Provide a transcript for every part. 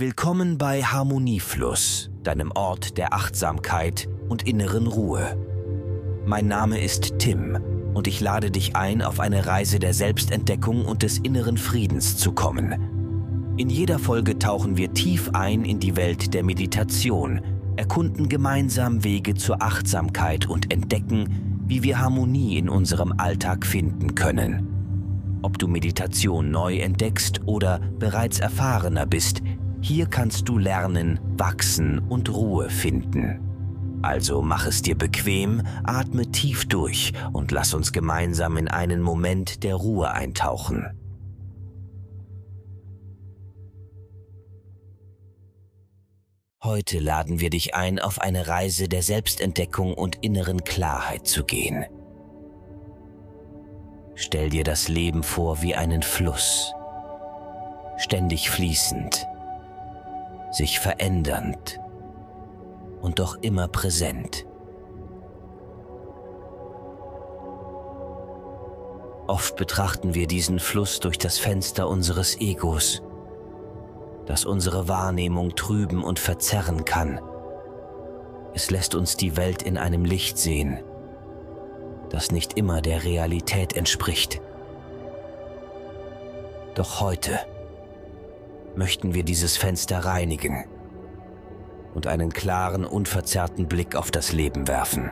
Willkommen bei Harmoniefluss, deinem Ort der Achtsamkeit und inneren Ruhe. Mein Name ist Tim und ich lade dich ein, auf eine Reise der Selbstentdeckung und des inneren Friedens zu kommen. In jeder Folge tauchen wir tief ein in die Welt der Meditation, erkunden gemeinsam Wege zur Achtsamkeit und entdecken, wie wir Harmonie in unserem Alltag finden können. Ob du Meditation neu entdeckst oder bereits erfahrener bist, hier kannst du lernen, wachsen und Ruhe finden. Also mach es dir bequem, atme tief durch und lass uns gemeinsam in einen Moment der Ruhe eintauchen. Heute laden wir dich ein, auf eine Reise der Selbstentdeckung und inneren Klarheit zu gehen. Stell dir das Leben vor wie einen Fluss, ständig fließend sich verändernd und doch immer präsent. Oft betrachten wir diesen Fluss durch das Fenster unseres Egos, das unsere Wahrnehmung trüben und verzerren kann. Es lässt uns die Welt in einem Licht sehen, das nicht immer der Realität entspricht. Doch heute, möchten wir dieses Fenster reinigen und einen klaren, unverzerrten Blick auf das Leben werfen.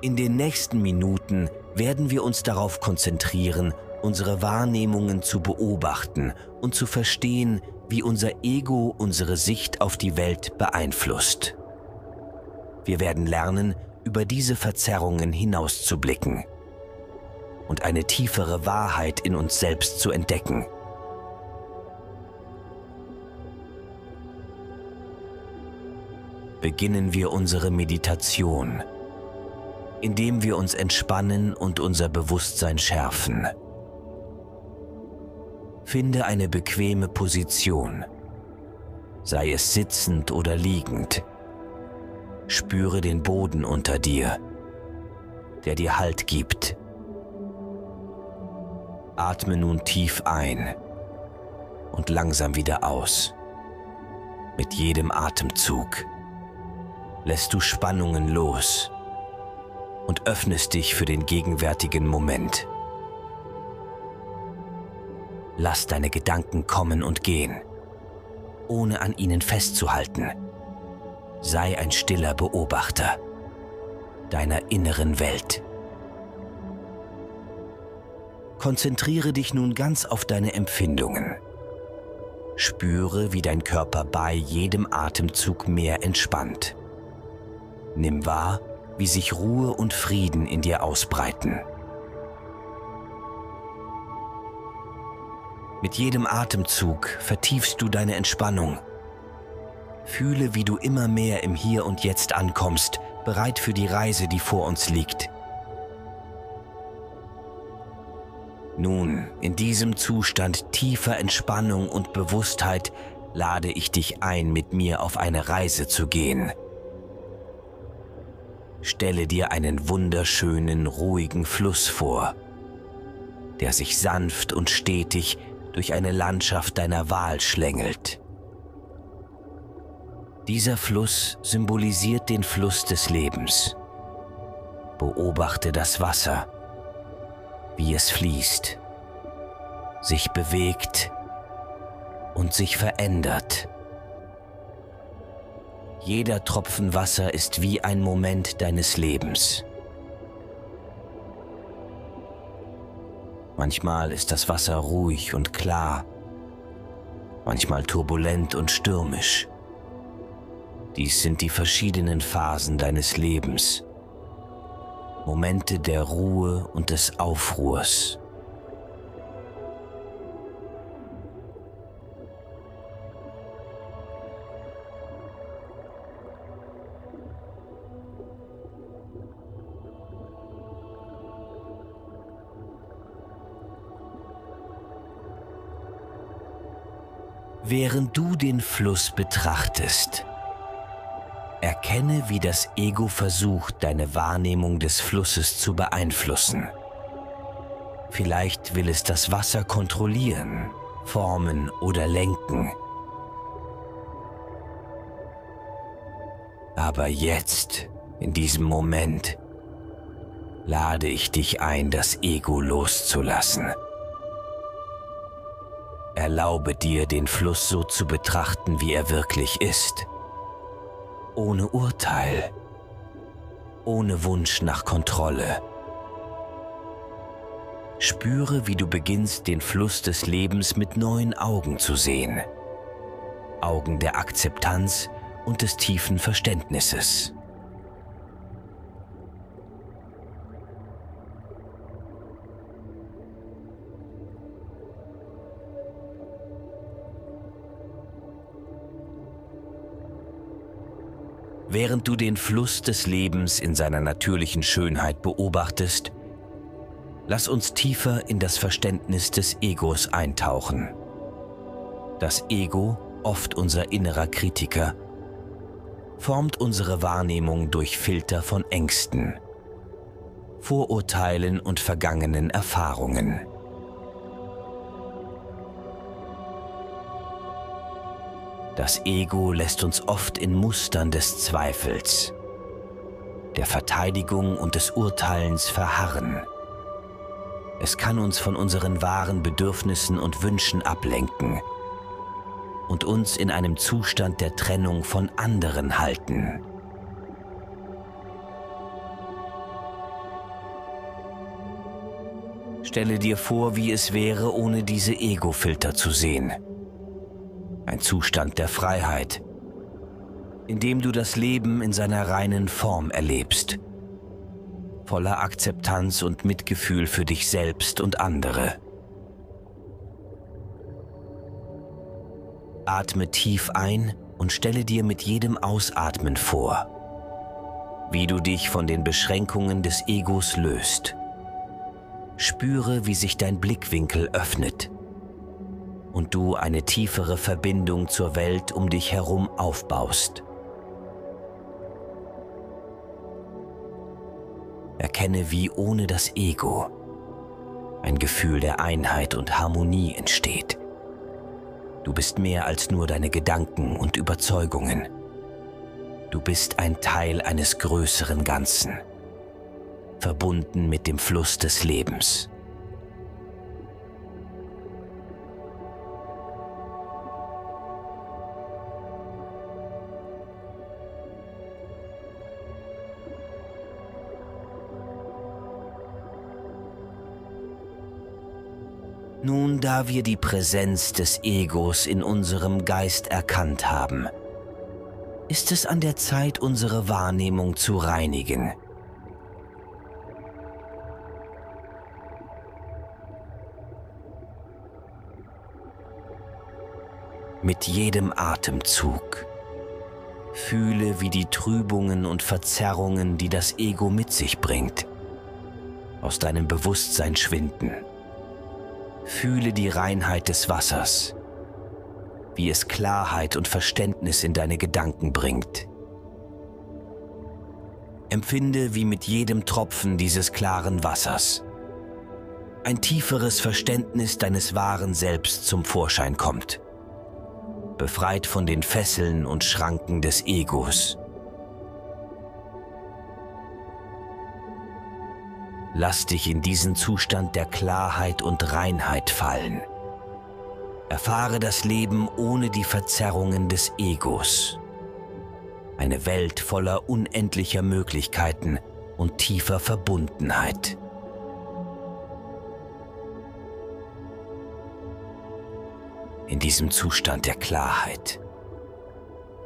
In den nächsten Minuten werden wir uns darauf konzentrieren, unsere Wahrnehmungen zu beobachten und zu verstehen, wie unser Ego unsere Sicht auf die Welt beeinflusst. Wir werden lernen, über diese Verzerrungen hinauszublicken und eine tiefere Wahrheit in uns selbst zu entdecken. Beginnen wir unsere Meditation, indem wir uns entspannen und unser Bewusstsein schärfen. Finde eine bequeme Position, sei es sitzend oder liegend. Spüre den Boden unter dir, der dir Halt gibt. Atme nun tief ein und langsam wieder aus. Mit jedem Atemzug lässt du Spannungen los und öffnest dich für den gegenwärtigen Moment. Lass deine Gedanken kommen und gehen, ohne an ihnen festzuhalten. Sei ein stiller Beobachter deiner inneren Welt. Konzentriere dich nun ganz auf deine Empfindungen. Spüre, wie dein Körper bei jedem Atemzug mehr entspannt. Nimm wahr, wie sich Ruhe und Frieden in dir ausbreiten. Mit jedem Atemzug vertiefst du deine Entspannung. Fühle, wie du immer mehr im Hier und Jetzt ankommst, bereit für die Reise, die vor uns liegt. Nun, in diesem Zustand tiefer Entspannung und Bewusstheit lade ich dich ein, mit mir auf eine Reise zu gehen. Stelle dir einen wunderschönen, ruhigen Fluss vor, der sich sanft und stetig durch eine Landschaft deiner Wahl schlängelt. Dieser Fluss symbolisiert den Fluss des Lebens. Beobachte das Wasser, wie es fließt, sich bewegt und sich verändert. Jeder Tropfen Wasser ist wie ein Moment deines Lebens. Manchmal ist das Wasser ruhig und klar, manchmal turbulent und stürmisch. Dies sind die verschiedenen Phasen deines Lebens, Momente der Ruhe und des Aufruhrs. Während du den Fluss betrachtest, Erkenne, wie das Ego versucht, deine Wahrnehmung des Flusses zu beeinflussen. Vielleicht will es das Wasser kontrollieren, formen oder lenken. Aber jetzt, in diesem Moment, lade ich dich ein, das Ego loszulassen. Erlaube dir, den Fluss so zu betrachten, wie er wirklich ist. Ohne Urteil, ohne Wunsch nach Kontrolle. Spüre, wie du beginnst, den Fluss des Lebens mit neuen Augen zu sehen. Augen der Akzeptanz und des tiefen Verständnisses. Während du den Fluss des Lebens in seiner natürlichen Schönheit beobachtest, lass uns tiefer in das Verständnis des Egos eintauchen. Das Ego, oft unser innerer Kritiker, formt unsere Wahrnehmung durch Filter von Ängsten, Vorurteilen und vergangenen Erfahrungen. Das Ego lässt uns oft in Mustern des Zweifels, der Verteidigung und des Urteilens verharren. Es kann uns von unseren wahren Bedürfnissen und Wünschen ablenken und uns in einem Zustand der Trennung von anderen halten. Stelle dir vor, wie es wäre, ohne diese Ego-Filter zu sehen ein Zustand der Freiheit, in dem du das Leben in seiner reinen Form erlebst, voller Akzeptanz und Mitgefühl für dich selbst und andere. Atme tief ein und stelle dir mit jedem Ausatmen vor, wie du dich von den Beschränkungen des Egos löst. Spüre, wie sich dein Blickwinkel öffnet und du eine tiefere Verbindung zur Welt um dich herum aufbaust. Erkenne, wie ohne das Ego ein Gefühl der Einheit und Harmonie entsteht. Du bist mehr als nur deine Gedanken und Überzeugungen. Du bist ein Teil eines größeren Ganzen, verbunden mit dem Fluss des Lebens. Nun, da wir die Präsenz des Egos in unserem Geist erkannt haben, ist es an der Zeit, unsere Wahrnehmung zu reinigen. Mit jedem Atemzug fühle, wie die Trübungen und Verzerrungen, die das Ego mit sich bringt, aus deinem Bewusstsein schwinden. Fühle die Reinheit des Wassers, wie es Klarheit und Verständnis in deine Gedanken bringt. Empfinde, wie mit jedem Tropfen dieses klaren Wassers ein tieferes Verständnis deines wahren Selbst zum Vorschein kommt, befreit von den Fesseln und Schranken des Egos Lass dich in diesen Zustand der Klarheit und Reinheit fallen. Erfahre das Leben ohne die Verzerrungen des Egos. Eine Welt voller unendlicher Möglichkeiten und tiefer Verbundenheit. In diesem Zustand der Klarheit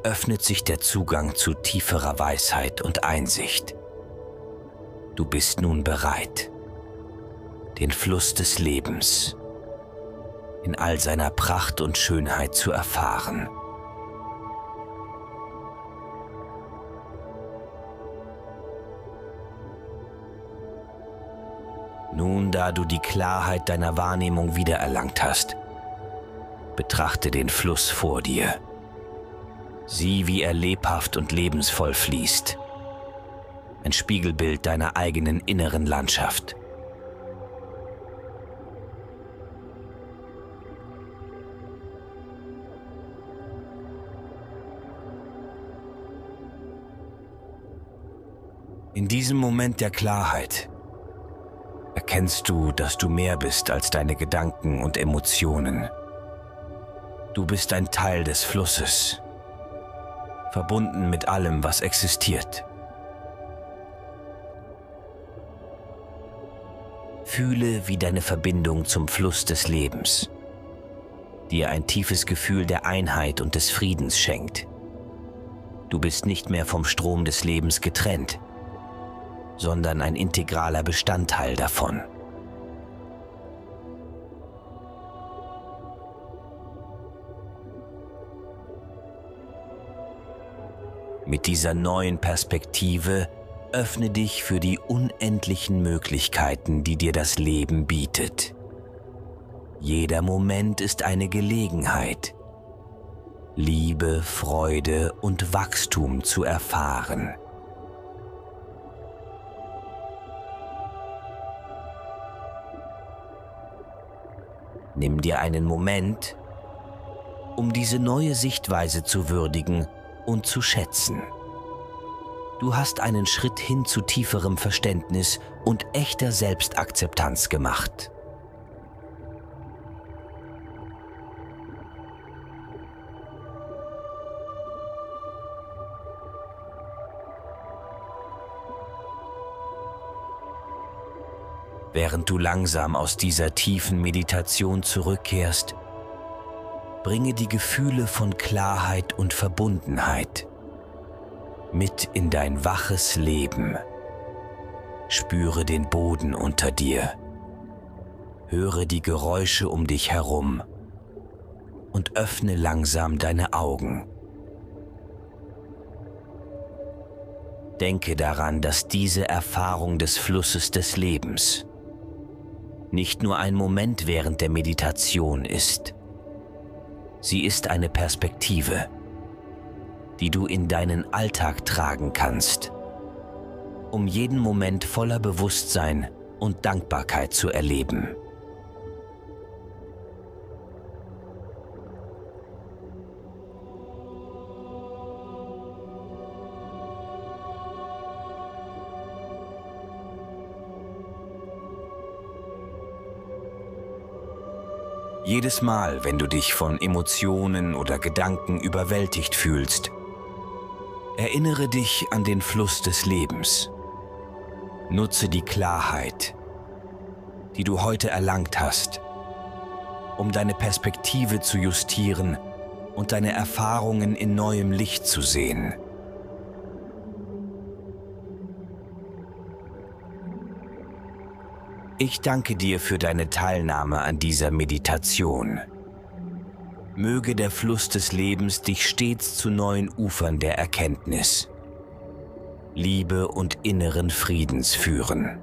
öffnet sich der Zugang zu tieferer Weisheit und Einsicht. Du bist nun bereit, den Fluss des Lebens in all seiner Pracht und Schönheit zu erfahren. Nun, da du die Klarheit deiner Wahrnehmung wiedererlangt hast, betrachte den Fluss vor dir. Sieh, wie er lebhaft und lebensvoll fließt. Ein Spiegelbild deiner eigenen inneren Landschaft. In diesem Moment der Klarheit erkennst du, dass du mehr bist als deine Gedanken und Emotionen. Du bist ein Teil des Flusses, verbunden mit allem, was existiert. Fühle, wie deine Verbindung zum Fluss des Lebens dir ein tiefes Gefühl der Einheit und des Friedens schenkt. Du bist nicht mehr vom Strom des Lebens getrennt sondern ein integraler Bestandteil davon. Mit dieser neuen Perspektive öffne dich für die unendlichen Möglichkeiten, die dir das Leben bietet. Jeder Moment ist eine Gelegenheit, Liebe, Freude und Wachstum zu erfahren. Nimm dir einen Moment, um diese neue Sichtweise zu würdigen und zu schätzen. Du hast einen Schritt hin zu tieferem Verständnis und echter Selbstakzeptanz gemacht. Während du langsam aus dieser tiefen Meditation zurückkehrst, bringe die Gefühle von Klarheit und Verbundenheit mit in dein waches Leben. Spüre den Boden unter dir, höre die Geräusche um dich herum und öffne langsam deine Augen. Denke daran, dass diese Erfahrung des Flusses des Lebens nicht nur ein Moment während der Meditation ist. Sie ist eine Perspektive, die du in deinen Alltag tragen kannst, um jeden Moment voller Bewusstsein und Dankbarkeit zu erleben. Jedes Mal, wenn du dich von Emotionen oder Gedanken überwältigt fühlst, erinnere dich an den Fluss des Lebens. Nutze die Klarheit, die du heute erlangt hast, um deine Perspektive zu justieren und deine Erfahrungen in neuem Licht zu sehen. Ich danke dir für deine Teilnahme an dieser Meditation. Möge der Fluss des Lebens dich stets zu neuen Ufern der Erkenntnis, Liebe und inneren Friedens führen.